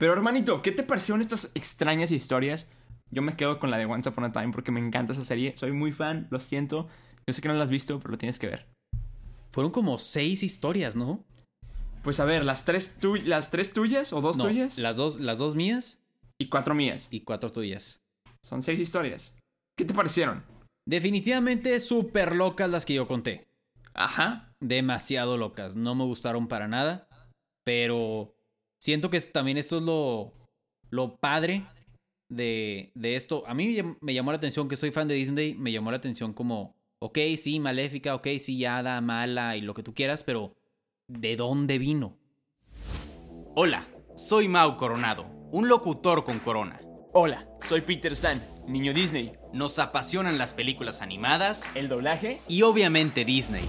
Pero hermanito, ¿qué te parecieron estas extrañas historias? Yo me quedo con la de Once Upon a Time porque me encanta esa serie. Soy muy fan, lo siento. Yo sé que no la has visto, pero lo tienes que ver. Fueron como seis historias, ¿no? Pues a ver, las tres, tu- las tres tuyas o dos No, tuyas Las dos, las dos mías y cuatro mías. y cuatro tuyas. Son seis historias. ¿Qué te parecieron? Definitivamente súper locas las que yo conté. Ajá. Demasiado locas. No me gustaron para nada. Pero siento que también esto es lo, lo padre de, de esto. A mí me llamó la atención que soy fan de Disney. Me llamó la atención como, ok, sí, maléfica, ok, sí, hada, mala y lo que tú quieras, pero ¿de dónde vino? Hola, soy Mau Coronado, un locutor con corona. Hola, soy Peter San, niño Disney. Nos apasionan las películas animadas El doblaje y obviamente Disney.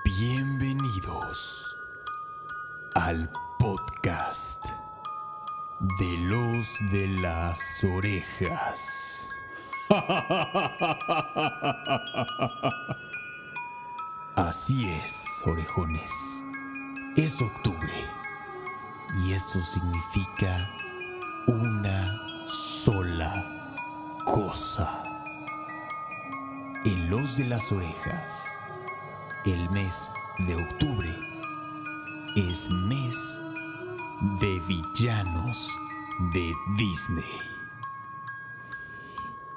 Bienvenidos al podcast de los de las orejas. Así es, orejones. Es octubre y esto significa una sola cosa. En los de las orejas, el mes de octubre es mes de villanos de Disney.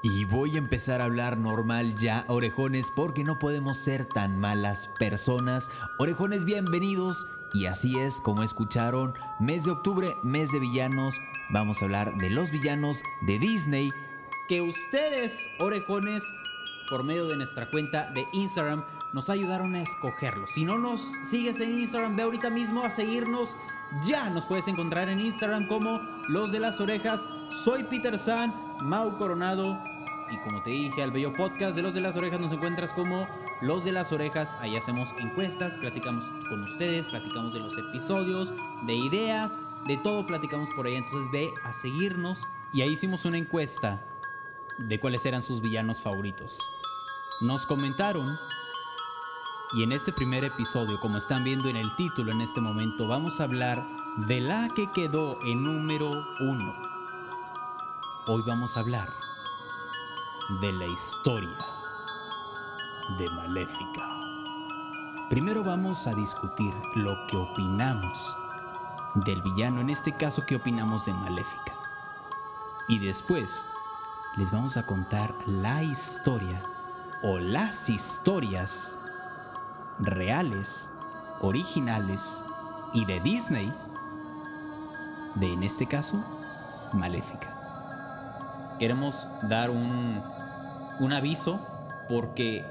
Y voy a empezar a hablar normal ya, orejones, porque no podemos ser tan malas personas. Orejones, bienvenidos. Y así es, como escucharon, mes de octubre, mes de villanos. Vamos a hablar de los villanos de Disney. que ustedes, orejones, por medio de nuestra cuenta de Instagram, nos ayudaron a escogerlos. Si no nos sigues en Instagram, ve ahorita mismo a seguirnos. Ya nos puedes encontrar en Instagram como Los de las Orejas. Soy Peter San, Mau Coronado. Y como te dije, al bello podcast de Los de las Orejas nos encuentras como Los de las Orejas. Ahí hacemos encuestas, platicamos con ustedes, platicamos de los episodios, de ideas, de todo platicamos por ahí. Entonces ve a seguirnos. Y ahí hicimos una encuesta de cuáles eran sus villanos favoritos. Nos comentaron y en este primer episodio, como están viendo en el título en este momento, vamos a hablar de la que quedó en número uno. Hoy vamos a hablar de la historia de Maléfica. Primero vamos a discutir lo que opinamos del villano, en este caso, qué opinamos de Maléfica. Y después les vamos a contar la historia o las historias reales, originales y de Disney de, en este caso, Maléfica. Queremos dar un, un aviso porque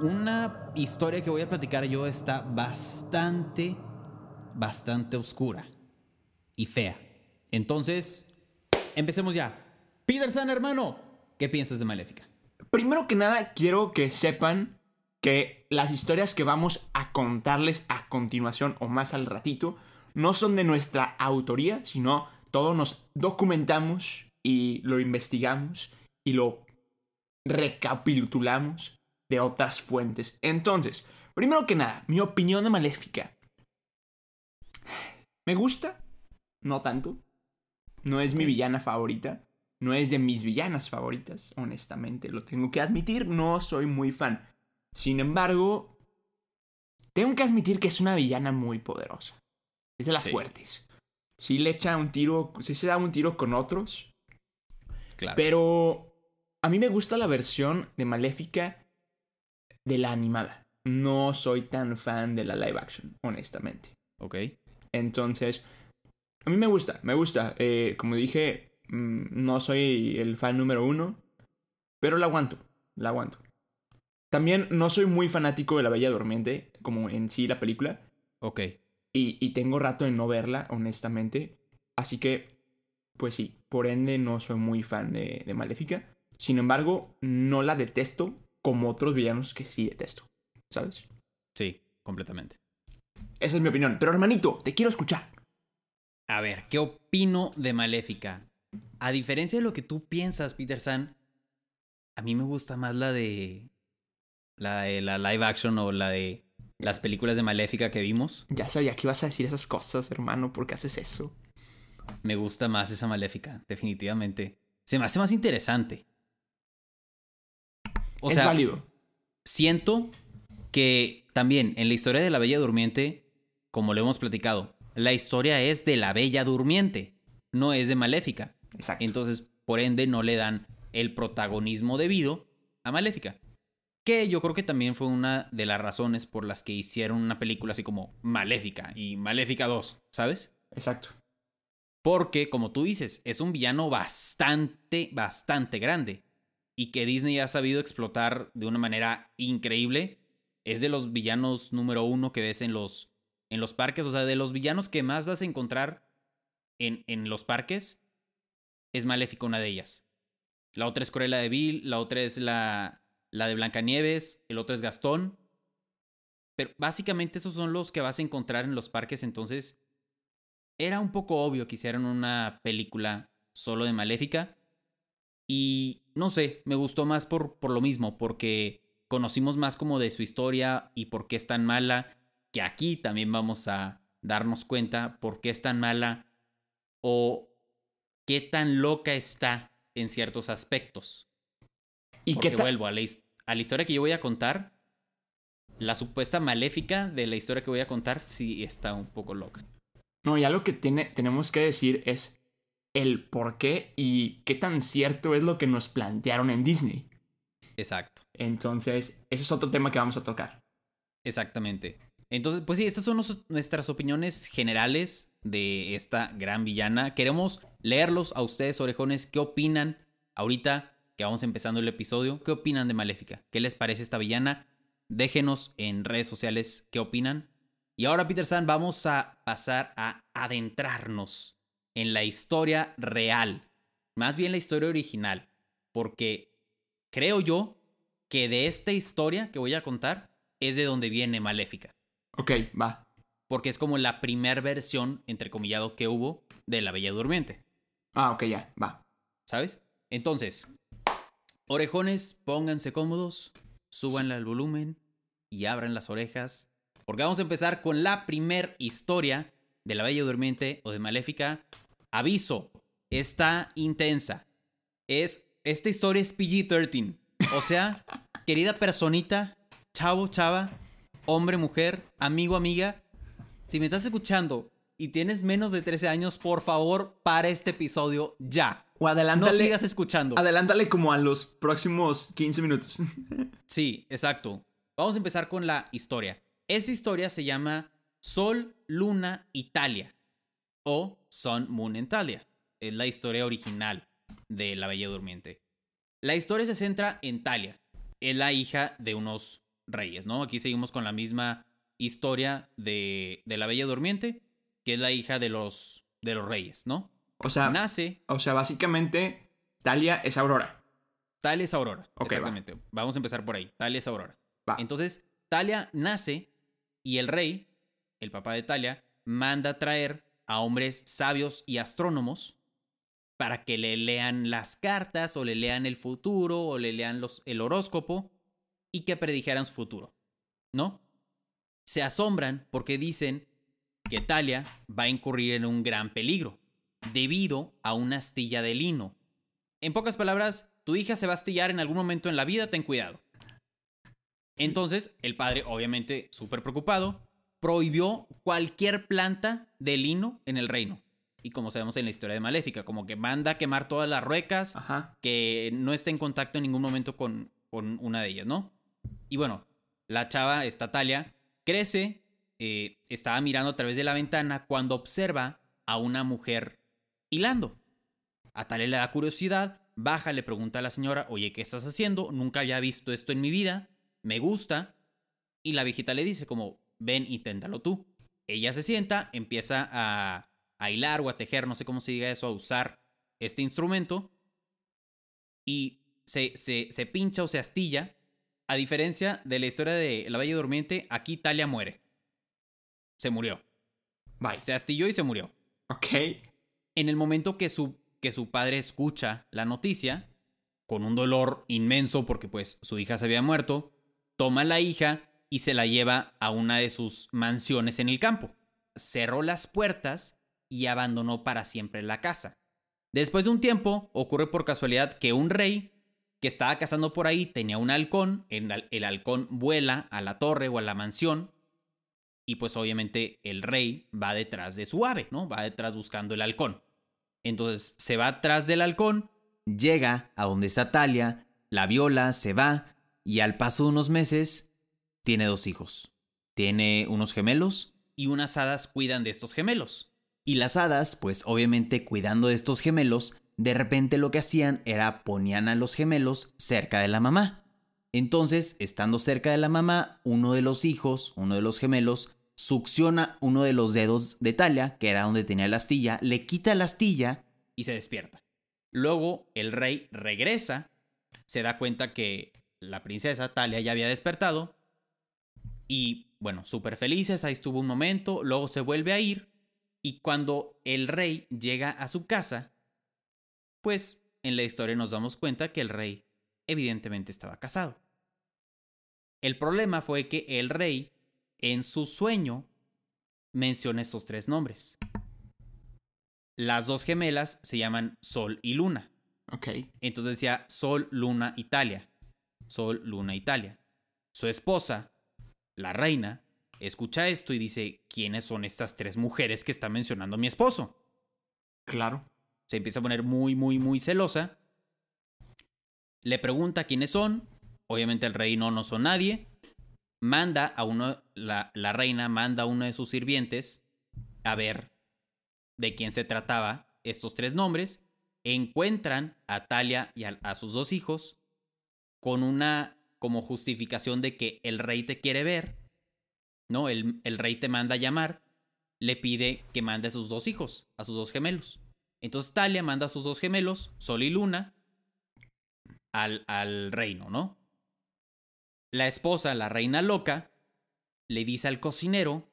una historia que voy a platicar yo está bastante, bastante oscura y fea. Entonces, empecemos ya. Peter San, hermano, ¿qué piensas de Maléfica? Primero que nada, quiero que sepan que las historias que vamos a contarles a continuación o más al ratito no son de nuestra autoría, sino todo nos documentamos y lo investigamos y lo recapitulamos de otras fuentes. Entonces, primero que nada, mi opinión de Maléfica. Me gusta, no tanto. No es mi villana favorita. No es de mis villanas favoritas, honestamente, lo tengo que admitir, no soy muy fan. Sin embargo, tengo que admitir que es una villana muy poderosa. Es de las Sí. fuertes. Sí le echa un tiro, sí se da un tiro con otros, Claro. pero a mí me gusta la versión de Maléfica de la animada. No soy tan fan de la live action, honestamente. ok. Entonces, a mí me gusta, me gusta. Eh, como dije, mm, no soy el fan número uno, pero la aguanto, la aguanto. También no soy muy fanático de La Bella Durmiente, como en sí la película, Ok. Y, y tengo rato de no verla, honestamente. Así que, pues sí, por ende no soy muy fan de, de Maléfica. Sin embargo, no la detesto como otros villanos que sí detesto. ¿Sabes? Sí, completamente. Esa es mi opinión. Pero hermanito, te quiero escuchar. A ver, ¿qué opino de Maléfica? A diferencia de lo que tú piensas, Peter San, a mí me gusta más la de la de la live action o la de las películas de Maléfica que vimos. Ya sabía que ibas a decir esas cosas, hermano. ¿Por qué haces eso? Me gusta más esa Maléfica, definitivamente. Se me hace más interesante. O es sea, válido. siento que también en la historia de la Bella Durmiente, como lo hemos platicado, la historia es de la Bella Durmiente, no es de Maléfica. Exacto. Entonces, por ende, no le dan el protagonismo debido a Maléfica. Que yo creo que también fue una de las razones por las que hicieron una película así como Maléfica y Maléfica 2, ¿sabes? Exacto. Porque, como tú dices, es un villano bastante, bastante grande. Y que Disney ha sabido explotar de una manera increíble. Es de los villanos número uno que ves en los, en los parques. O sea, de los villanos que más vas a encontrar en, en los parques, es Maléfica una de ellas. La otra es Cruella de Vil, la otra es la, la de Blancanieves, el otro es Gastón. Pero básicamente esos son los que vas a encontrar en los parques, entonces era un poco obvio que hicieran una película solo de Maléfica. Y no sé, me gustó más por, por lo mismo, porque conocimos más como de su historia y por qué es tan mala, que aquí también vamos a darnos cuenta por qué es tan mala o qué tan loca está en ciertos aspectos. ¿Y Porque qué vuelvo a la, his- a la historia que yo voy a contar. La supuesta maléfica de la historia que voy a contar sí está un poco loca. No, y algo que tiene, tenemos que decir es el por qué y qué tan cierto es lo que nos plantearon en Disney. Exacto. Entonces, ese es otro tema que vamos a tocar. Exactamente. Entonces, pues sí, estas son nuestras opiniones generales de esta gran villana. Queremos leerlos a ustedes, orejones. ¿Qué opinan ahorita que vamos empezando el episodio? ¿Qué opinan de Maléfica? ¿Qué les parece esta villana? Déjenos en redes sociales qué opinan. Y ahora, Peter San, vamos a pasar a adentrarnos en la historia real. Más bien la historia original. Porque creo yo que de esta historia que voy a contar es de donde viene Maléfica. Ok, va. Porque es como la primer versión, entrecomillado, que hubo de La Bella Durmiente. Ah, ok, ya, va. ¿Sabes? Entonces, orejones, pónganse cómodos, súbanle al volumen y abran las orejas. Porque vamos a empezar con la primer historia de La Bella Durmiente o de Maléfica. Aviso, está intensa. Es, esta historia es PG-13. O sea, querida personita, chavo, chava, hombre, mujer, amigo, amiga, si me estás escuchando y tienes menos de 13 años, por favor, para este episodio ya. O No adelántale, sigas escuchando. adelántale como a los próximos 15 minutos. Sí, exacto. Vamos a empezar con la historia. Esta historia se llama Sol, Luna, Italia. O Sun, Moon, Italia. Es la historia original de La Bella Durmiente. La historia se centra en Talia. Es la hija de unos reyes, ¿no? Aquí seguimos con la misma historia de, de La Bella Durmiente, que es la hija de los, de los reyes, ¿no? O sea, Nace o sea, básicamente, Talia es Aurora. Talia es Aurora. Va. exactamente. Vamos a empezar por ahí. Talia es Aurora. Va. Entonces, Talia nace y el rey, el papá de Talia, manda traer a hombres sabios y astrónomos para que le lean las cartas o le lean el futuro o le lean los, el horóscopo y que predijeran su futuro. ¿No? Se asombran porque dicen que Talia va a incurrir en un gran peligro debido a una astilla de lino. En pocas palabras, tu hija se va a astillar en algún momento en la vida, ten cuidado. Entonces, el padre, obviamente súper preocupado, prohibió cualquier planta de lino en el reino. Y como sabemos en la historia de Maléfica, como que manda a quemar todas las ruecas, Ajá. que no esté en contacto en ningún momento con, con una de ellas, ¿no? Y bueno, la chava, esta Talia, crece, eh, estaba mirando a través de la ventana cuando observa a una mujer hilando. A Talia le da curiosidad, baja, le pregunta a la señora, oye, ¿qué estás haciendo? Nunca había visto esto en mi vida, me gusta. Y la viejita le dice como, ven, inténtalo tú. ella se sienta, empieza a, a hilar o a tejer, no sé cómo se diga eso, a usar este instrumento y se, se, se pincha o se astilla. A diferencia de la historia de La Bella Durmiente, aquí Talia muere. Se murió. Bye. Se astilló y se murió. Ok. En el momento que su, que su padre escucha la noticia, con un dolor inmenso porque pues su hija se había muerto, toma a la hija y se la lleva a una de sus mansiones en el campo. Cerró las puertas y abandonó para siempre la casa. Después de un tiempo, ocurre por casualidad que un rey que estaba cazando por ahí tenía un halcón, el, el halcón vuela a la torre o a la mansión y pues obviamente el rey va detrás de su ave, ¿no? Va detrás buscando el halcón. Entonces se va atrás del halcón, llega a donde está Talia, la viola, se va y al paso de unos meses tiene dos hijos. Tiene unos gemelos y unas hadas cuidan de estos gemelos. Y las hadas, pues obviamente cuidando de estos gemelos, de repente lo que hacían era ponían a los gemelos cerca de la mamá. Entonces, estando cerca de la mamá, uno de los hijos, uno de los gemelos, succiona uno de los dedos de Talia, que era donde tenía la astilla, le quita la astilla y se despierta. Luego el rey regresa, se da cuenta que la princesa Talia ya había despertado y bueno, súper felices, ahí estuvo un momento, luego se vuelve a ir y cuando el rey llega a su casa, pues en la historia nos damos cuenta que el rey evidentemente estaba casado. El problema fue que el rey en su sueño menciona estos tres nombres. Las dos gemelas se llaman Sol y Luna. Ok. Entonces decía Sol, Luna, Italia. Sol, Luna, Italia. Su esposa, la reina, escucha esto y dice, ¿quiénes son estas tres mujeres que está mencionando mi esposo? Claro. Se empieza a poner muy, muy, muy celosa. Le pregunta quiénes son. Obviamente el rey no, no son nadie. Manda a uno, la, la reina manda a uno de sus sirvientes a ver de quién se trataba estos tres nombres. Encuentran a Talia y a, a sus dos hijos con una como justificación de que el rey te quiere ver, ¿no? El, el, rey te manda a llamar, le pide que mande a sus dos hijos, a sus dos gemelos. Entonces Talia manda a sus dos gemelos, Sol y Luna, al, al reino, ¿no? La esposa, la reina loca, le dice al cocinero,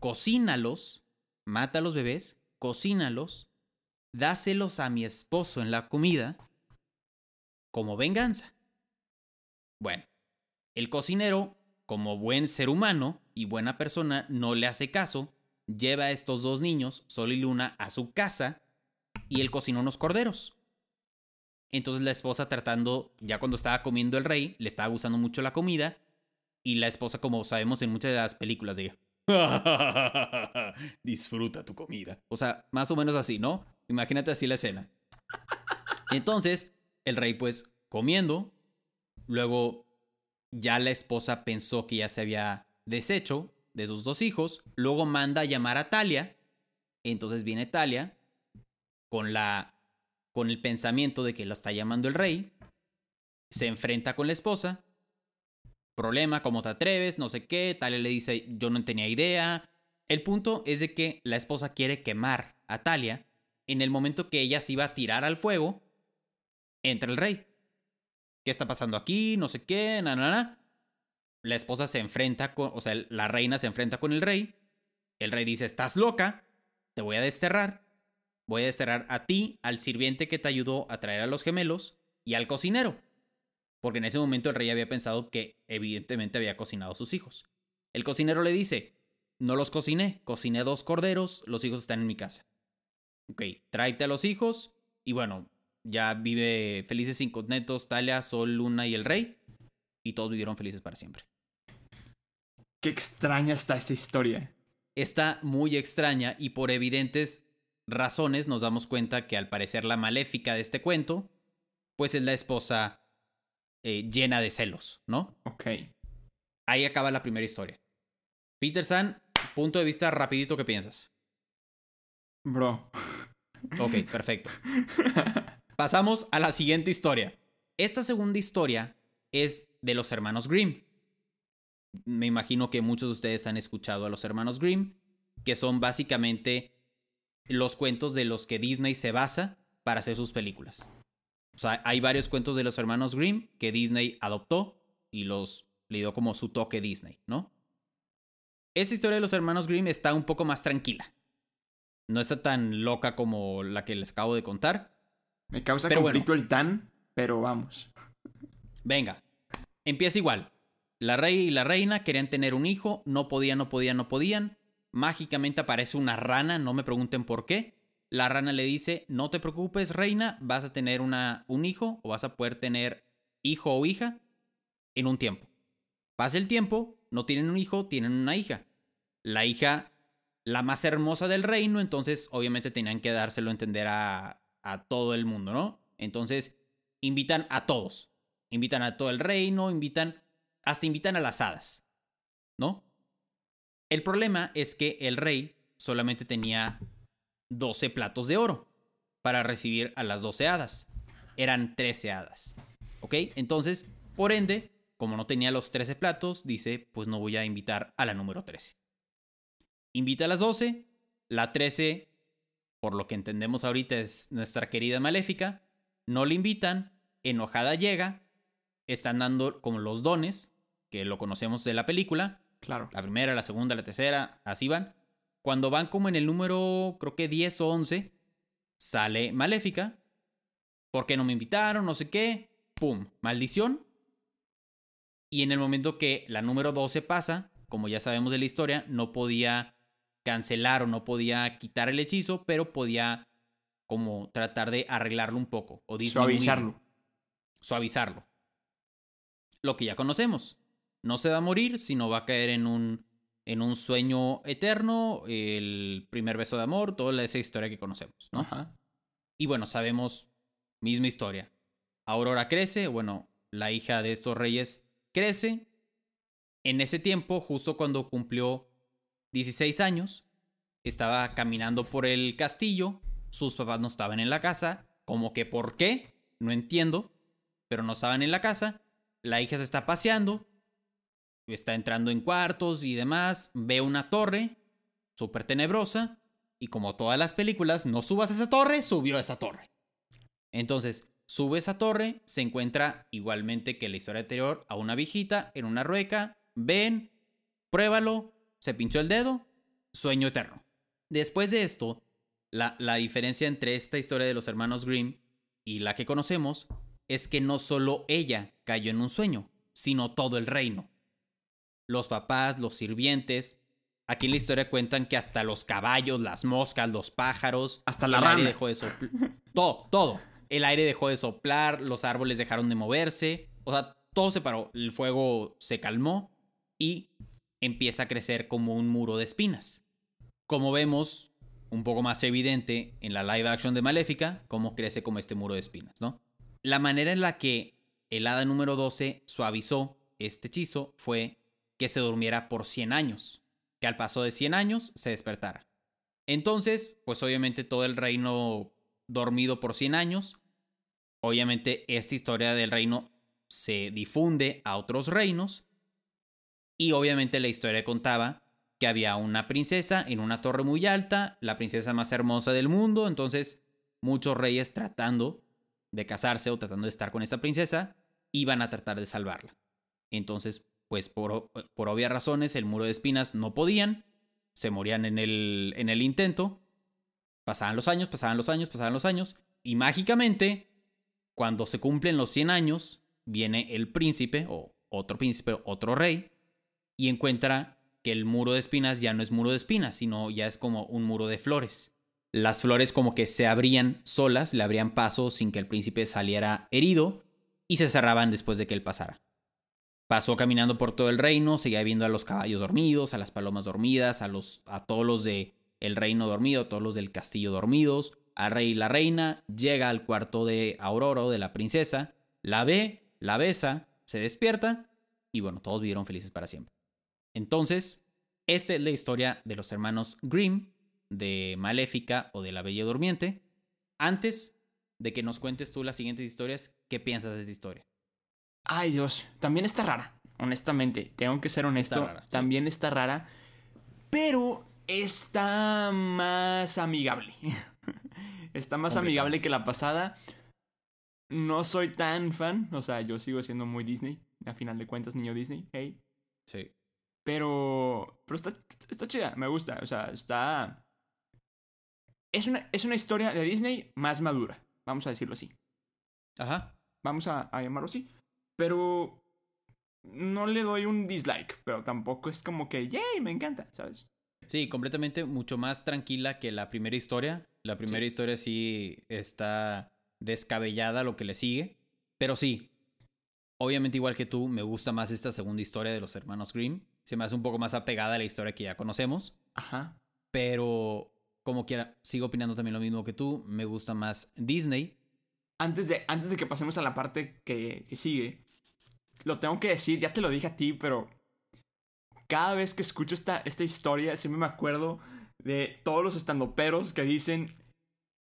cocínalos, mata a los bebés, cocínalos, dáselos a mi esposo en la comida como venganza. Bueno, el cocinero, como buen ser humano y buena persona, no le hace caso, lleva a estos dos niños, Sol y Luna, a su casa y él cocinó unos corderos. Entonces la esposa tratando, ya cuando estaba comiendo el rey, le estaba gustando mucho la comida y la esposa, como sabemos en muchas de las películas, diga, disfruta tu comida. O sea, más o menos así, ¿no? Imagínate así la escena. Entonces, el rey pues comiendo, luego ya la esposa pensó que ya se había deshecho de sus dos hijos, luego manda a llamar a Talia, entonces viene Talia con la con el pensamiento de que lo está llamando el rey, se enfrenta con la esposa, problema, ¿cómo te atreves? No sé qué, Talia le dice, yo no tenía idea. El punto es de que la esposa quiere quemar a Talia. En el momento que ella se iba a tirar al fuego, entra el rey. ¿Qué está pasando aquí? No sé qué. La esposa se enfrenta con, o sea, la reina se enfrenta con el rey. El rey dice, estás loca, te voy a desterrar. Voy a desterrar a ti, al sirviente que te ayudó a traer a los gemelos y al cocinero. Porque en ese momento el rey había pensado que evidentemente había cocinado a sus hijos. El cocinero le dice, no los cociné, cociné dos corderos, los hijos están en mi casa. Ok, tráete a los hijos y bueno, ya vive felices sin contentos Talia, Sol, Luna y el rey. Y todos vivieron felices para siempre. Qué extraña está esta historia. Está muy extraña y por evidentes razones nos damos cuenta que al parecer la maléfica de este cuento, pues es la esposa eh, llena de celos, ¿no? Ok. Ahí acaba la primera historia. Peter San, punto de vista rapidito, ¿qué piensas? Bro. Ok, perfecto. Pasamos a la siguiente historia. Esta segunda historia es de los hermanos Grimm. Me imagino que muchos de ustedes han escuchado a los hermanos Grimm. que son básicamente los cuentos de los que Disney se basa para hacer sus películas. O sea, hay varios cuentos de los hermanos Grimm que Disney adoptó y los le dio como su toque Disney, ¿no? Esta historia de los hermanos Grimm está un poco más tranquila. No está tan loca como la que les acabo de contar. Me causa Pero conflicto el tan, pero vamos. Venga, empieza igual. La rey y la reina querían tener un hijo, no podían, no podían, no podían. Mágicamente aparece una rana, no me pregunten por qué. La rana le dice, no te preocupes, reina, vas a tener una, un hijo o vas a poder tener hijo o hija en un tiempo. Pasa el tiempo, no tienen un hijo, tienen una hija. La hija, la más hermosa del reino, entonces obviamente tenían que dárselo a entender a, a todo el mundo, ¿no? Entonces invitan a todos. Invitan a todo el reino, invitan, hasta invitan a las hadas, ¿no? El problema es que el rey solamente tenía 12 platos de oro para recibir a las 12 hadas. Eran 13 hadas, ¿ok? Entonces, por ende, como no tenía los 13 platos, dice, pues no voy a invitar a la número 13. Invita a las 12, la 13, por lo que entendemos ahorita es nuestra querida maléfica, no le invitan, enojada llega, están dando como los dones, que lo conocemos de la película, Claro. la primera, la segunda, la tercera, así van. Cuando van como en el número, creo que 10 o 11, sale Maléfica. ¿Por qué no me invitaron? No sé qué. ¡Pum! Maldición. Y en el momento que la número 12 pasa, como ya sabemos de la historia, no podía cancelar o no podía quitar el hechizo, pero podía como tratar de arreglarlo un poco o disminuirlo Suavizarlo. suavizarlo. Lo que ya conocemos. No se va a morir, sino va a caer en un, en un sueño eterno, el primer beso de amor, toda esa historia que conocemos, ¿no? Ajá. Y bueno, sabemos, misma historia. Aurora crece, bueno, la hija de estos reyes crece. En ese tiempo, justo cuando cumplió 16 años, estaba caminando por el castillo, sus papás no estaban en la casa, como que por qué, no entiendo, pero no estaban en la casa. La hija se está paseando, está entrando en cuartos y demás, ve una torre súper tenebrosa y como todas las películas, no subas a esa torre, subió a esa torre. Entonces, sube esa torre, se encuentra igualmente que la historia anterior a una viejita en una rueca, ven, pruébalo, se pinchó el dedo, sueño eterno. Después de esto, la, la diferencia entre esta historia de los hermanos Grimm y la que conocemos es que no solo ella cayó en un sueño, sino todo el reino. Los papás, los sirvientes. Aquí en la historia cuentan que hasta los caballos, las moscas, los pájaros. Hasta la el aire dejó de soplar. todo, todo. El aire dejó de soplar, los árboles dejaron de moverse. O sea, todo se paró. El fuego se calmó y empieza a crecer como un muro de espinas. Como vemos, un poco más evidente en la live action de Maléfica, cómo crece como este muro de espinas, ¿no? La manera en la que el hada número 12 suavizó este hechizo fue que se durmiera por 100 años, que al paso de 100 años se despertara. Entonces, pues obviamente todo el reino dormido por 100 años, obviamente esta historia del reino se difunde a otros reinos y obviamente la historia contaba que había una princesa en una torre muy alta, la princesa más hermosa del mundo, entonces muchos reyes tratando de casarse o tratando de estar con esta princesa iban a tratar de salvarla. Entonces, pues por, por obvias razones, el muro de espinas no podían, se morían en el, en el intento, pasaban los años, pasaban los años, pasaban los años, y mágicamente, cuando se cumplen los 100 años, viene el príncipe, o otro príncipe, otro rey, y encuentra que el muro de espinas ya no es muro de espinas, sino ya es como un muro de flores. Las flores como que se abrían solas, le abrían paso sin que el príncipe saliera herido, y se cerraban después de que él pasara. Pasó caminando por todo el reino, seguía viendo a los caballos dormidos, a las palomas dormidas, a, los, a todos los de el reino dormido, a todos los del castillo dormidos, al rey y la reina, llega al cuarto de Aurora, de la princesa, la ve, la besa, se despierta y bueno, todos vivieron felices para siempre. Entonces, esta es la historia de los hermanos Grimm, de Maléfica o de la Bella Durmiente. Antes de que nos cuentes tú las siguientes historias, ¿qué piensas de esta historia? Ay, Dios. También está rara. Honestamente. Tengo que ser honesto. Está rara, sí. También está rara. Pero está más amigable. está más amigable que la pasada. No soy tan fan, o sea, yo sigo siendo muy Disney. A final de cuentas, niño Disney, hey. Sí. Pero. Pero está, está chida, me gusta. O sea, está. Es una, es una historia de Disney más madura. Vamos a decirlo así. Ajá. Vamos a, a llamarlo así. Pero. No le doy un dislike. Pero tampoco es como que, yay, me encanta, ¿sabes? Sí, completamente mucho más tranquila que la primera historia. La primera Sí. historia sí está descabellada lo que le sigue. Pero sí, obviamente igual que tú, me gusta más esta segunda historia de los hermanos Grimm. Se me hace un poco más apegada a la historia que ya conocemos. Ajá. Pero como quiera, sigo opinando también lo mismo que tú. Me gusta más Disney. Antes de, antes de que pasemos a la parte que, que sigue, lo tengo que decir, ya te lo dije a ti, pero cada vez que escucho esta, esta historia, siempre me acuerdo de todos los estandoperos que dicen,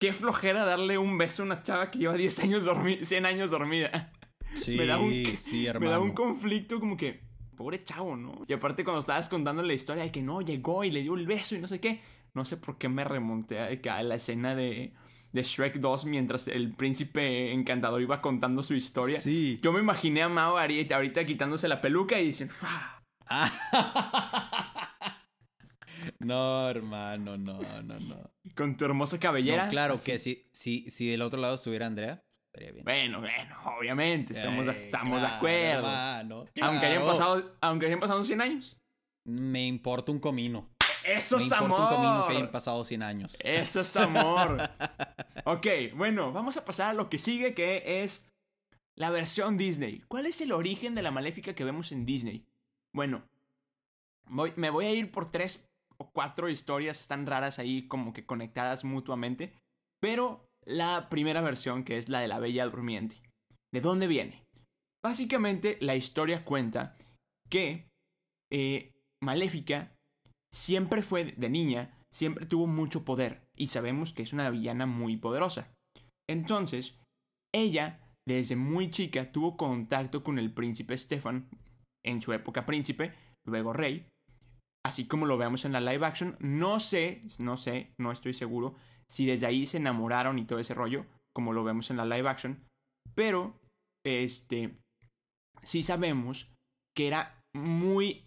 qué flojera darle un beso a una chava que lleva 10 años dormida, 100 años dormida. Sí, Me da un- sí, Me hermano. da un conflicto como que, pobre chavo, ¿no? Y aparte cuando estabas contando la historia de que no, llegó y le dio el beso y no sé qué, no sé por qué me remonté a, a la escena de, de Shrek 2 mientras el príncipe encantador iba contando su historia. Sí. Yo me imaginé a Mao ahorita, ahorita quitándose la peluca y dicen, no, hermano, no, no, no. con tu hermosa cabellera. No, claro así. que si, si, si del otro lado estuviera Andrea, estaría bien. Bueno, bueno, obviamente, estamos, de- Eh, estamos de acuerdo. hermano, Aunque hayan, pasado, aunque hayan pasado 100 años. Me importa un comino. Eso Me es amor. un comino que hayan pasado 100 años. Eso es amor. ok, bueno, vamos a pasar a lo que sigue, que es la versión Disney. ¿Cuál es el origen de la maléfica que vemos en Disney? Bueno, voy- me voy a ir por tres o cuatro historias tan raras ahí como que conectadas mutuamente. Pero la primera versión, que es la de la Bella Durmiente. ¿De dónde viene? Básicamente, la historia cuenta que eh, Maléfica siempre fue de niña, siempre tuvo mucho poder y sabemos que es una villana muy poderosa. Entonces, ella, desde muy chica, tuvo contacto con el príncipe Stefan, en su época príncipe, luego rey, así como lo vemos en la live action. No sé, no sé, no estoy seguro si desde ahí se enamoraron y todo ese rollo, como lo vemos en la live action, pero, este, sí sabemos que era muy,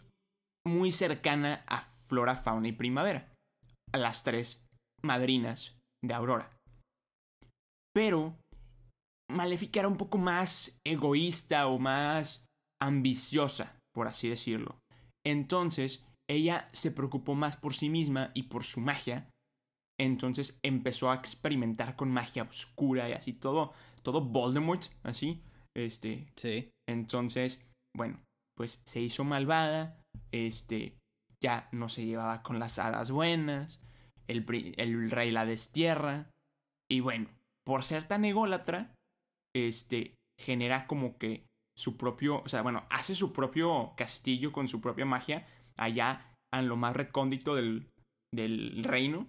muy cercana a Flora, Fauna y Primavera, a las tres madrinas de Aurora. Pero Maléfica era un poco más egoísta o más ambiciosa, por así decirlo. Entonces, ella se preocupó más por sí misma y por su magia. Entonces empezó a experimentar con magia oscura y así todo, todo Voldemort, así. Este, Sí. entonces, bueno, pues se hizo malvada, este, ya no se llevaba con las hadas buenas, el, el rey la destierra, y bueno, por ser tan ególatra, este, genera como que su propio, o sea, bueno, hace su propio castillo con su propia magia allá en lo más recóndito del, del reino.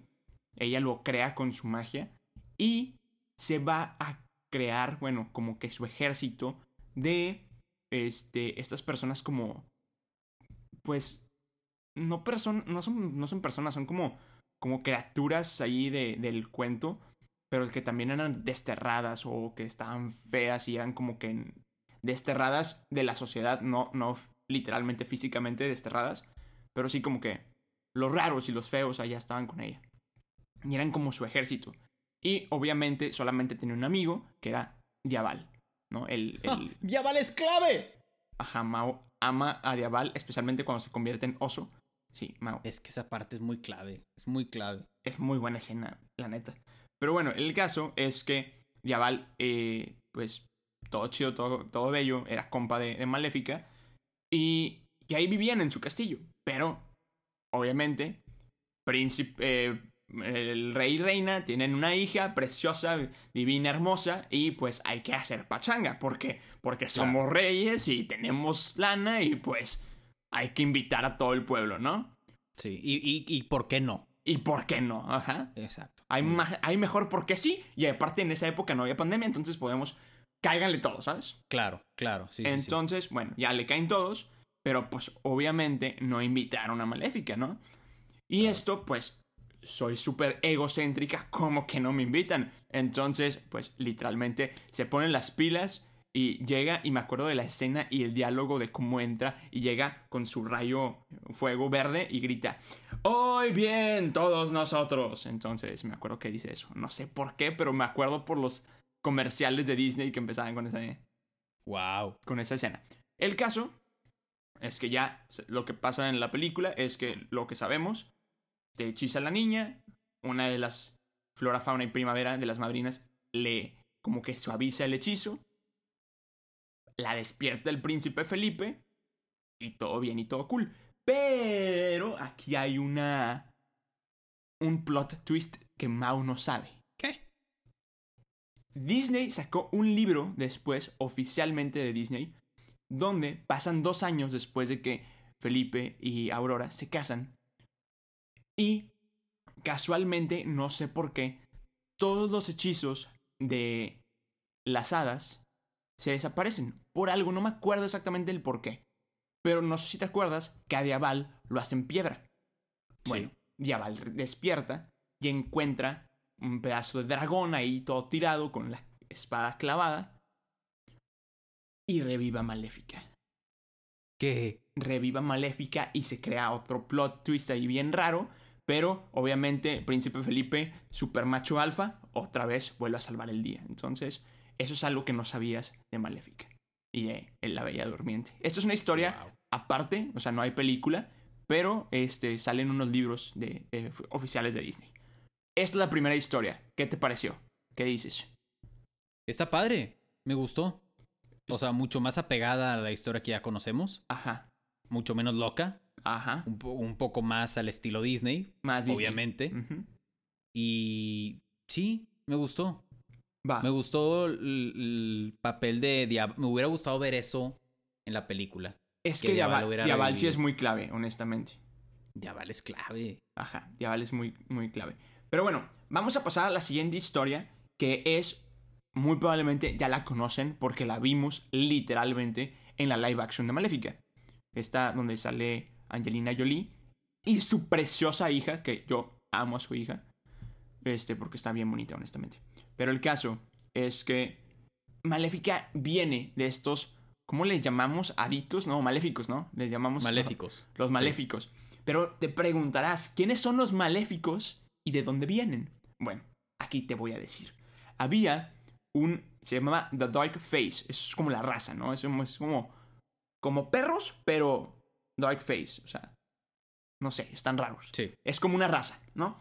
Ella lo crea con su magia y se va a crear, bueno, como que su ejército de este estas personas como pues no person no son no son personas, son como como criaturas ahí de, del cuento, pero que también eran desterradas o que estaban feas y eran como que desterradas de la sociedad, no no literalmente físicamente desterradas, pero sí como que los raros y los feos allá estaban con ella. Y eran como su ejército. Y obviamente solamente tenía un amigo que era Diabal, ¿no? El, el ¡Diabal es clave! ajá, Mao ama a Diabal, especialmente cuando se convierte en oso. Sí, Mao. Es que esa parte es muy clave. Es muy clave. Es muy buena escena, la neta. Pero bueno, el caso es que Diabal, eh, pues, todo chido, todo, todo bello, era compa de, de Maléfica. Y, y ahí vivían en su castillo. Pero, obviamente, príncipe, eh, el rey y reina tienen una hija preciosa, divina, hermosa. Y pues hay que hacer pachanga. ¿Por qué? Porque somos reyes y tenemos lana y pues hay que invitar a todo el pueblo, ¿no? Sí. ¿Y, y, y por qué no? ¿Y por qué no? Ajá. Exacto. Hay, ma- hay mejor porque sí, y aparte en esa época no había pandemia, entonces podemos. Cáiganle todos, ¿sabes? Claro, claro. Sí, sí, sí. entonces, bueno, ya le caen todos, pero pues obviamente no invitaron a Maléfica, ¿no? Y esto, pues, soy súper egocéntrica, como que no me invitan. Entonces, pues, literalmente se ponen las pilas y llega y me acuerdo de la escena y el diálogo de cómo entra y llega con su rayo fuego verde y grita, hoy bien todos nosotros. Entonces me acuerdo que dice eso. No sé por qué, pero me acuerdo por los comerciales de Disney que empezaban con esa, Wow. con esa escena. El caso es que ya lo que pasa en la película es que lo que sabemos, te hechiza a la niña, una de las flora, fauna y primavera de las madrinas le como que suaviza el hechizo, la despierta el príncipe Felipe y todo bien y todo cool. Pero aquí hay una un plot twist que Mao no sabe. ¿Qué? Disney sacó un libro después, oficialmente de Disney, donde pasan dos años después de que Felipe y Aurora se casan. Y casualmente, no sé por qué, todos los hechizos de las hadas se desaparecen. Por algo, no me acuerdo exactamente el por qué. Pero no sé si te acuerdas que a Diabal lo hace en piedra. Bueno, Diabal despierta y encuentra un pedazo de dragón ahí todo tirado con la espada clavada. Y reviva Maléfica. ¿Qué? Reviva Maléfica y se crea otro plot twist ahí bien raro. Pero obviamente Príncipe Felipe, super macho alfa, otra vez vuelve a salvar el día. Entonces, eso es algo que no sabías de Maléfica y de La Bella Durmiente. Esto es una historia Wow. aparte, o sea, no hay película, pero este, salen unos libros de, eh, oficiales de Disney. Esta es la primera historia. ¿Qué te pareció? ¿Qué dices? Está padre. Me gustó. O sea, mucho más apegada a la historia que ya conocemos. Ajá, Mucho menos loca. ajá. Un, po- un poco más al estilo Disney. Más Disney. Obviamente. Y sí, me gustó. Va. Me gustó el, el papel de Diablo. Me hubiera gustado ver eso en la película. es que que Diabal Diabal, Diabal sí es muy clave, honestamente. Diablo es clave. Ajá, Diabal es muy, muy clave. Pero bueno, vamos a pasar a la siguiente historia, que es, muy probablemente ya la conocen porque la vimos literalmente en la live action de Maléfica. Esta donde sale Angelina Jolie y su preciosa hija, que yo amo a su hija, este, porque está bien bonita, honestamente. Pero el caso es que Maléfica viene de estos, ¿cómo les llamamos? Aritos, no, maléficos, ¿no? Les llamamos Maléficos. los maléficos. Pero te preguntarás, ¿quiénes son los maléficos y de dónde vienen? Bueno, aquí te voy a decir. Había un, se llamaba The Dark Face, eso es como la raza, ¿no? Es como, como perros, pero Dark Face, o sea, no sé, están raros. Sí. Es como una raza, ¿no?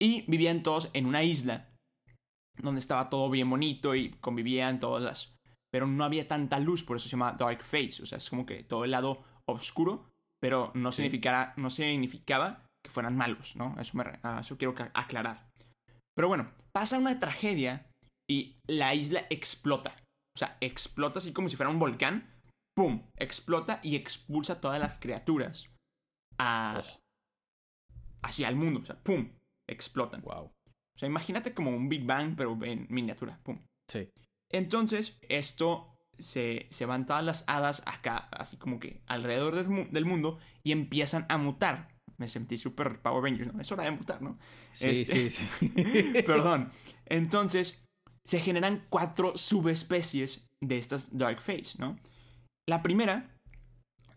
Y vivían todos en una isla donde estaba todo bien bonito y convivían todas las... Pero no había tanta luz, por eso se llama Dark Face. O sea, es como que todo el lado oscuro, pero no, Sí. significara, no significaba que fueran malos, ¿no? Eso, me, a eso quiero aclarar. Pero bueno, pasa una tragedia y la isla explota. O sea, explota así como si fuera un volcán. ¡Pum! Explota y expulsa todas las criaturas a, Oh. hacia el mundo. O sea, ¡pum! Explotan. Wow. O sea, imagínate como un Big Bang, pero en miniatura. ¡Pum! Sí. Entonces, esto se, se van todas las hadas acá, así como que alrededor del, mu- del mundo, y empiezan a mutar. Me sentí súper Power Rangers, ¿no? Es hora de mutar, ¿no? Sí, Este- sí, sí. Perdón. Entonces, se generan cuatro subespecies de estas Dark Face, ¿no? La primera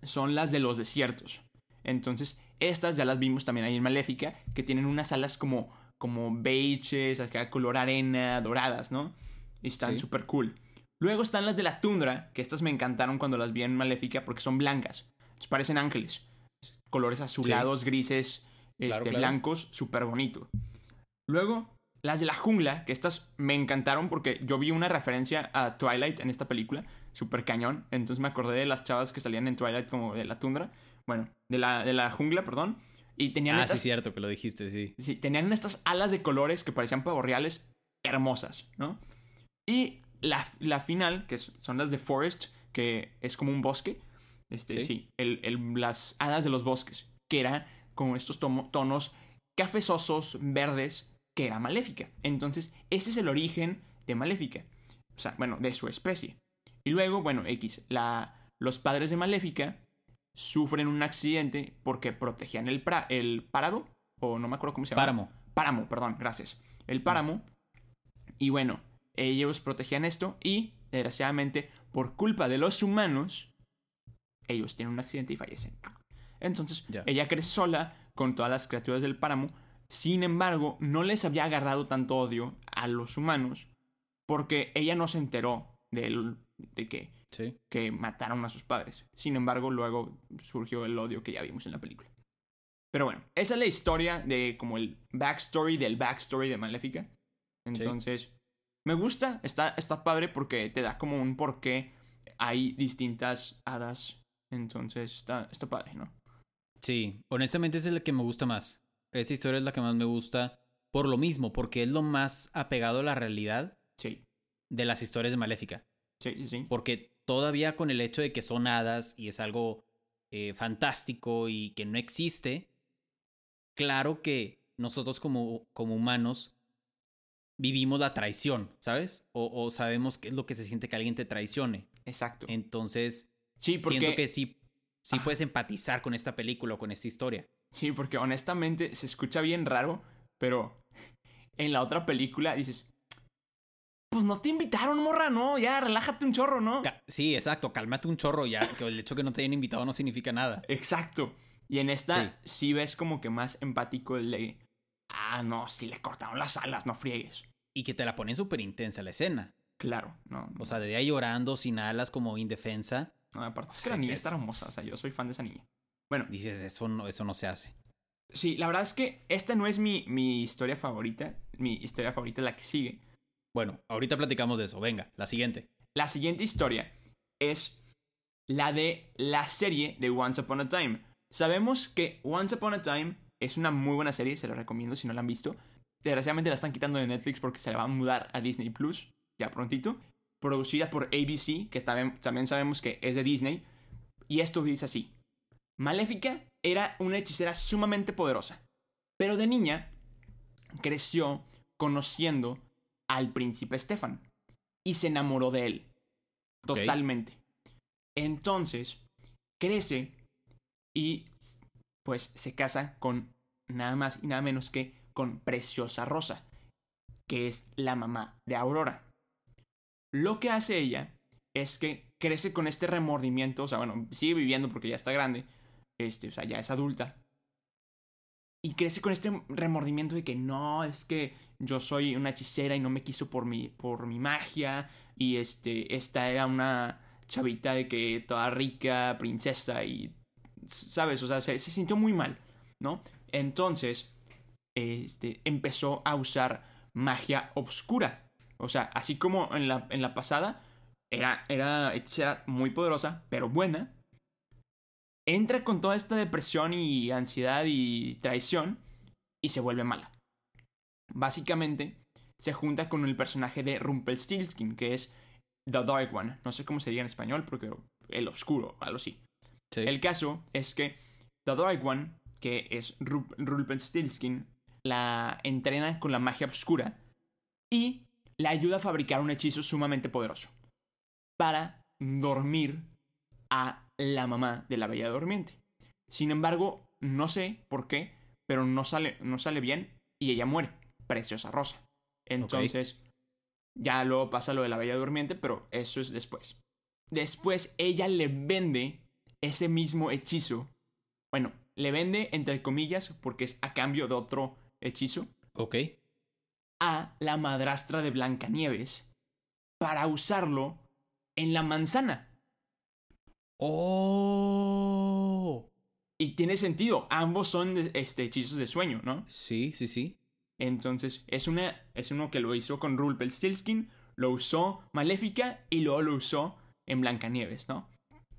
son las de los desiertos. Entonces, estas ya las vimos también ahí en Maléfica, que tienen unas alas como, como beiges, acá color arena, doradas, ¿no? Y están Sí. súper cool. Luego están las de la tundra, que estas me encantaron cuando las vi en Maléfica porque son blancas. Entonces, parecen ángeles. Colores azulados, grises, Claro, este, claro. blancos, súper bonito. Luego, las de la jungla, que estas me encantaron porque yo vi una referencia a Twilight en esta película, súper cañón. Entonces me acordé de las chavas que salían en Twilight como de la tundra. Bueno, de la, de la jungla, perdón. Y tenían Ah, sí, estas, es cierto que lo dijiste, sí. sí, tenían estas alas de colores que parecían pavos reales hermosas, ¿no? Y la, la final, que son las de Forest, que es como un bosque. Este, sí, Sí. el- el- las hadas de los bosques, que era con estos tomo- tonos cafezosos, verdes, que era maléfica. Entonces, ese es el origen de maléfica. O sea, bueno, de su especie. Y luego, bueno, X, la, los padres de maléfica sufren un accidente porque protegían el, pra- el parado, o no me acuerdo cómo se llama. Páramo. Páramo, perdón, gracias. El páramo. Y bueno, ellos protegían esto y, desgraciadamente, por culpa de los humanos, ellos tienen un accidente y fallecen. Entonces, ella crece sola con todas las criaturas del páramo. Sin embargo, no les había agarrado tanto odio a los humanos porque ella no se enteró del- de que, Sí. que mataron a sus padres. Sin embargo, luego surgió el odio que ya vimos en la película. Pero bueno, esa es la historia de como el backstory del backstory de Maléfica. Entonces, me gusta, está, está padre porque te da como un porqué. Hay distintas hadas. Entonces, está, está padre, ¿no? Sí, honestamente es el que me gusta más. Esa historia es la que más me gusta por lo mismo, porque es lo más apegado a la realidad Sí, de las historias de Maléfica. sí, sí. sí. Porque todavía con el hecho de que son hadas y es algo eh, fantástico y que no existe, claro que nosotros como, como humanos vivimos la traición, ¿sabes? O, o sabemos qué es lo que se siente que alguien te traicione. Exacto. Entonces, Sí, porque, siento que sí, sí Ajá. puedes empatizar con esta película o con esta historia. sí, porque honestamente se escucha bien raro, pero en la otra película dices, pues no te invitaron, morra, no, ya, relájate un chorro, ¿no? Ca- Sí, exacto, cálmate un chorro ya, que el hecho que no te hayan invitado no significa nada. Exacto. Y en esta sí. ves como que más empático el de, ah, no, sí le cortaron las alas, no friegues. Y que te la ponen súper intensa la escena. Claro, no. O sea, de ahí llorando, sin alas, como indefensa. no, aparte es que la es niña eso. está hermosa, o sea, yo soy fan de esa niña. Bueno, Dices, eso no, eso no se hace. sí, la verdad es que esta no es mi, mi historia favorita. Mi historia favorita es la que sigue. Bueno, ahorita platicamos de eso. Venga, la siguiente. La siguiente historia es la de la serie de Once Upon a Time. Sabemos que Once Upon a Time es una muy buena serie, se la recomiendo si no la han visto. Desgraciadamente la están quitando de Netflix porque se la va a mudar a Disney Plus, ya prontito. Producida por ABC, que también, sabemos que es de Disney. Y esto dice así. Maléfica era una hechicera sumamente poderosa, pero de niña creció conociendo al príncipe Stefan y se enamoró de él. Totalmente. Entonces, crece y pues se casa con nada más y nada menos que con Preciosa Rosa, que es la mamá de Aurora. Lo que hace ella es que crece con este remordimiento, o sea, bueno, sigue viviendo porque ya está grande, este, o sea, ya es adulta. Y crece con este remordimiento de que no, es que yo soy una hechicera y no me quiso por mi, por mi magia. Y este, esta era una chavita de que toda rica, princesa y, ¿sabes? O sea, se, se sintió muy mal, ¿no? Entonces, este, empezó a usar magia obscura. O sea, así como en la, en la pasada, era, era hechicera muy poderosa, pero buena. Entra con toda esta depresión y ansiedad y traición y se vuelve mala. Básicamente, se junta con el personaje de Rumpelstiltskin, que es The Dark One. No sé cómo se diga en español, porque el oscuro, algo así. Sí. El caso es que The Dark One, que es Ru- Rumpelstiltskin, la entrena con la magia oscura y le ayuda a fabricar un hechizo sumamente poderoso para dormir a la mamá de la Bella Durmiente. Sin embargo, no sé por qué, pero no sale, no sale bien y ella muere. Preciosa Rosa. Entonces, ya luego pasa lo de la Bella Durmiente, pero eso es después. Después ella le vende ese mismo hechizo. Bueno, le vende entre comillas porque es a cambio de otro hechizo Ok. a la madrastra de Blancanieves para usarlo en la manzana. ¡Oh! Y tiene sentido, ambos son este, hechizos de sueño, ¿no? Sí, sí, sí. Entonces, es, una, es uno que lo hizo con Rumpelstiltskin, lo usó Maléfica y luego lo usó en Blancanieves, ¿no?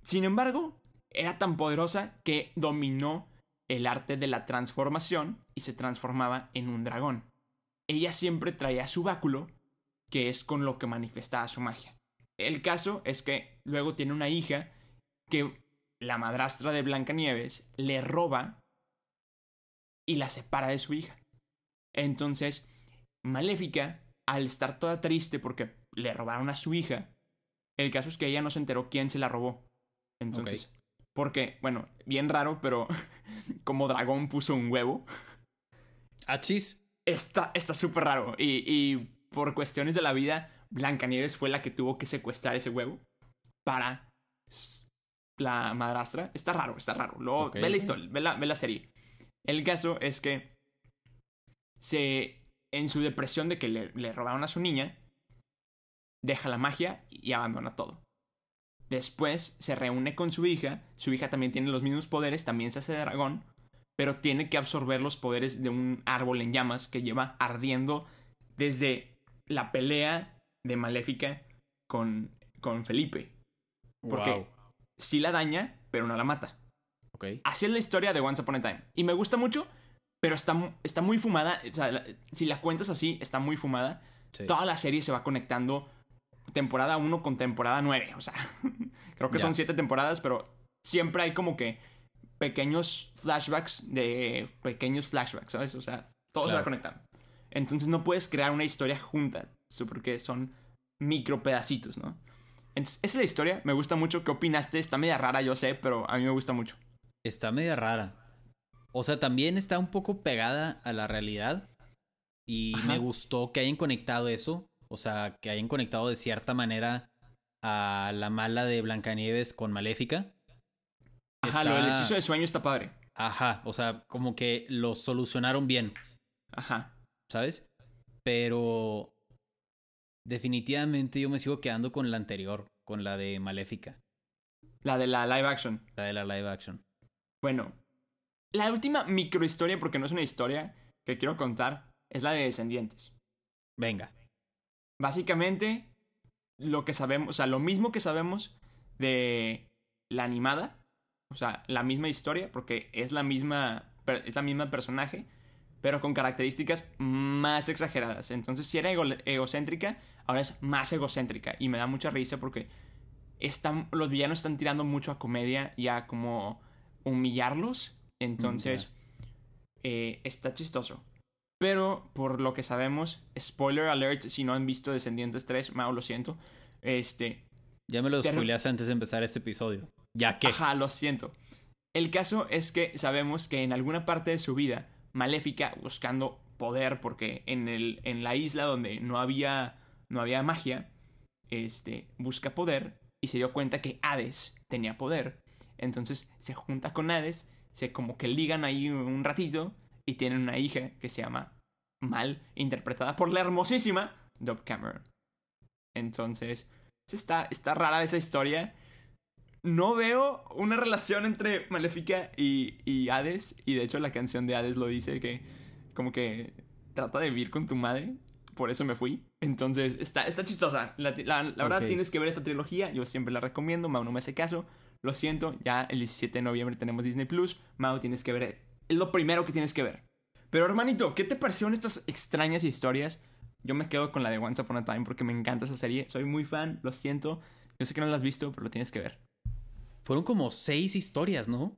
Sin embargo, era tan poderosa que dominó el arte de la transformación y se transformaba en un dragón. Ella siempre traía su báculo, que es con lo que manifestaba su magia. El caso es que luego tiene una hija que la madrastra de Blancanieves le roba y la separa de su hija. Entonces, Maléfica, al estar toda triste porque le robaron a su hija, el caso es que ella no se enteró quién se la robó. Entonces, Porque, bueno, bien raro, pero como dragón puso un huevo. Achis. Está está súper raro. Y, y por cuestiones de la vida, Blancanieves fue la que tuvo que secuestrar ese huevo para la madrastra. Está raro, está raro. Luego, ve la historia, ve la, ve la serie. El caso es que se. En su depresión de que le, le robaron a su niña, deja la magia y abandona todo. Después se reúne con su hija. Su hija también tiene los mismos poderes, también se hace dragón, pero tiene que absorber los poderes de un árbol en llamas que lleva ardiendo desde la pelea de Maléfica con, con Felipe. Porque Wow. Sí la daña, pero no la mata. Así es la historia de Once Upon a Time. Y me gusta mucho, pero está, está muy fumada. O sea, si la cuentas así, está muy fumada. Sí. Toda la serie se va conectando temporada 1 con temporada 9. O sea, creo que son 7 temporadas, pero siempre hay como que pequeños flashbacks de pequeños flashbacks, ¿sabes? O sea, todo se va conectando. Entonces no puedes crear una historia junta, porque son micro pedacitos, ¿no? Entonces, esa es la historia, me gusta mucho. ¿Qué opinaste? Está media rara, yo sé, pero a mí me gusta mucho. Está media rara. O sea, también está un poco pegada a la realidad. Y Ajá. me gustó que hayan conectado eso. O sea, que hayan conectado de cierta manera a la mala de Blancanieves con Maléfica. Ajá, lo del hechizo de sueño está padre. Ajá, o sea, como que lo solucionaron bien, Ajá. ¿sabes? Pero definitivamente yo me sigo quedando con la anterior, con la de Maléfica, La de la live action. la de la live action. Bueno, la última microhistoria, porque no es una historia que quiero contar, es la de Descendientes. Venga. Básicamente, lo que sabemos, o sea, lo mismo que sabemos de la animada, o sea, la misma historia, porque es la misma, es la misma personaje, pero con características más exageradas. Entonces, si era ego- egocéntrica, ahora es más egocéntrica. Y me da mucha risa porque están, los villanos están tirando mucho a comedia y a como humillarlos. Entonces, eh, está chistoso. Pero, por lo que sabemos, spoiler alert, si no han visto Descendientes 3, Mao, lo siento. Este, Ya me lo spoileaste antes de empezar este episodio. Ya que. Ajá, lo siento. El caso es que sabemos que en alguna parte de su vida, Maléfica, buscando poder, porque en, el, en la isla donde no había, no había magia, este, busca poder y se dio cuenta que Hades tenía poder. Entonces se junta con Hades, se como que ligan ahí un ratito y tienen una hija que se llama Mal, interpretada por la hermosísima Dove Cameron. Entonces, está, está rara esa historia no veo una relación entre Maléfica y, y Hades. Y de hecho la canción de Hades lo dice que como que trata de vivir con tu madre. Por eso me fui. Entonces está, está chistosa. La, la- la verdad tienes que ver esta trilogía. Yo siempre la recomiendo. Mau no me hace caso. Lo siento. Ya el 17 de noviembre tenemos Disney Plus. Mau tienes que ver. Es lo primero que tienes que ver. Pero hermanito, ¿qué te parecieron estas extrañas historias? Yo me quedo con la de Once Upon a Time porque me encanta esa serie. Soy muy fan. Lo siento. Yo sé que no la has visto, pero lo tienes que ver. Fueron como seis historias, ¿no?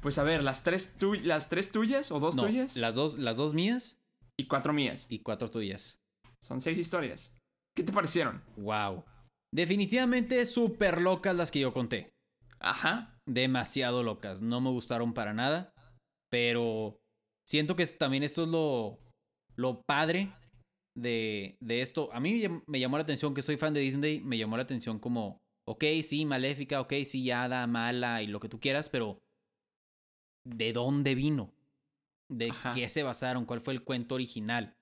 Pues a ver, las tres, tu- las tres tuyas o dos No, tuyas las dos, las dos mías y cuatro mías. y cuatro tuyas. Son seis historias. ¿Qué te parecieron? Wow. Definitivamente súper locas las que yo conté. Ajá. Demasiado locas. No me gustaron para nada. Pero siento que también esto es lo, lo padre de, de esto. A mí me llamó la atención que soy fan de Disney. Me llamó la atención como, ok, sí, maléfica, ok, sí, hada, mala y lo que tú quieras, pero ¿de dónde vino? ¿De Ajá. qué se basaron? ¿Cuál fue el cuento original?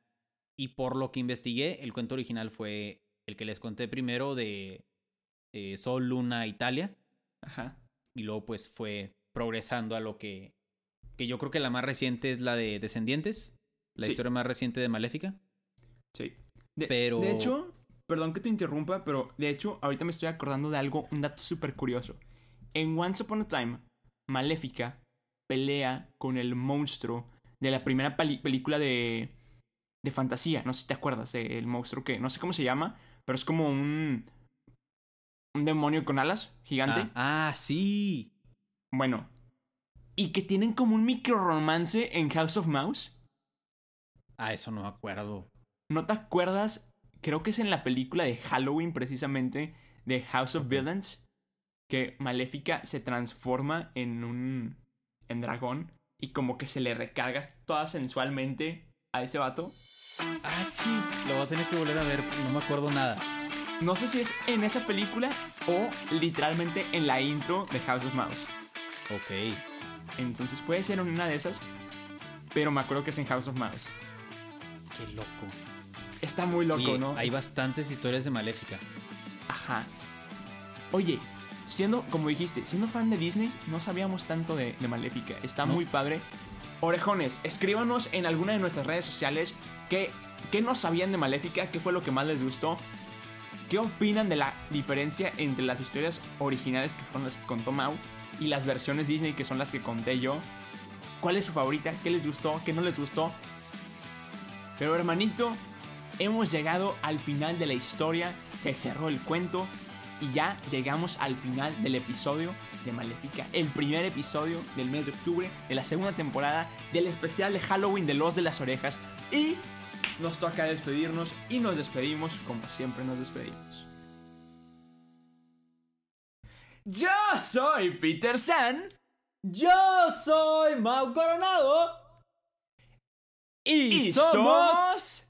Y por lo que investigué, el cuento original fue el que les conté primero de eh, Sol, Luna, Italia Ajá. y luego pues fue progresando a lo que que yo creo que la más reciente es la de Descendientes, la Sí. historia más reciente de Maléfica. Sí. De, Pero- De hecho, perdón que te interrumpa, pero de hecho, ahorita me estoy acordando de algo, un dato súper curioso. En Once Upon a Time, Maléfica pelea con el monstruo de la primera película de, de fantasía. No sé si te acuerdas del monstruo que, no sé cómo se llama, pero es como un, un demonio con alas gigante. Ah, ah, sí. Bueno. Y que tienen como un micro romance en House of Mouse. Ah, eso no me acuerdo. ¿No te acuerdas? Creo que es en la película de Halloween, precisamente, de House of. Villains. que Maléfica se transforma en un en dragón y como que se le recarga toda sensualmente a ese vato. Ah, chis, lo voy a tener que volver a ver, no me acuerdo nada. No sé si es en esa película o literalmente en la intro de House of Mouse. Ok. Entonces puede ser una de esas, pero me acuerdo que es en House of Mouse. Qué loco. Está muy loco, Oye, ¿no? Hay Es- bastantes historias de Maléfica. Ajá. Oye, siendo, como dijiste, siendo fan de Disney, no sabíamos tanto de, de Maléfica. Está No. muy padre. Orejones, escríbanos en alguna de nuestras redes sociales qué, qué no sabían de Maléfica, qué fue lo que más les gustó. ¿Qué opinan de la diferencia entre las historias originales que son las que contó Mau y las versiones Disney que son las que conté yo? ¿Cuál es su favorita? ¿Qué les gustó? ¿Qué no les gustó? Pero hermanito, hemos llegado al final de la historia, se cerró el cuento y ya llegamos al final del episodio de Maléfica, el primer episodio del mes de octubre de la segunda temporada del especial de Halloween de Los de las Orejas y nos toca despedirnos y nos despedimos como siempre nos despedimos. Yo soy Peter San Yo soy Mau Coronado. y, somos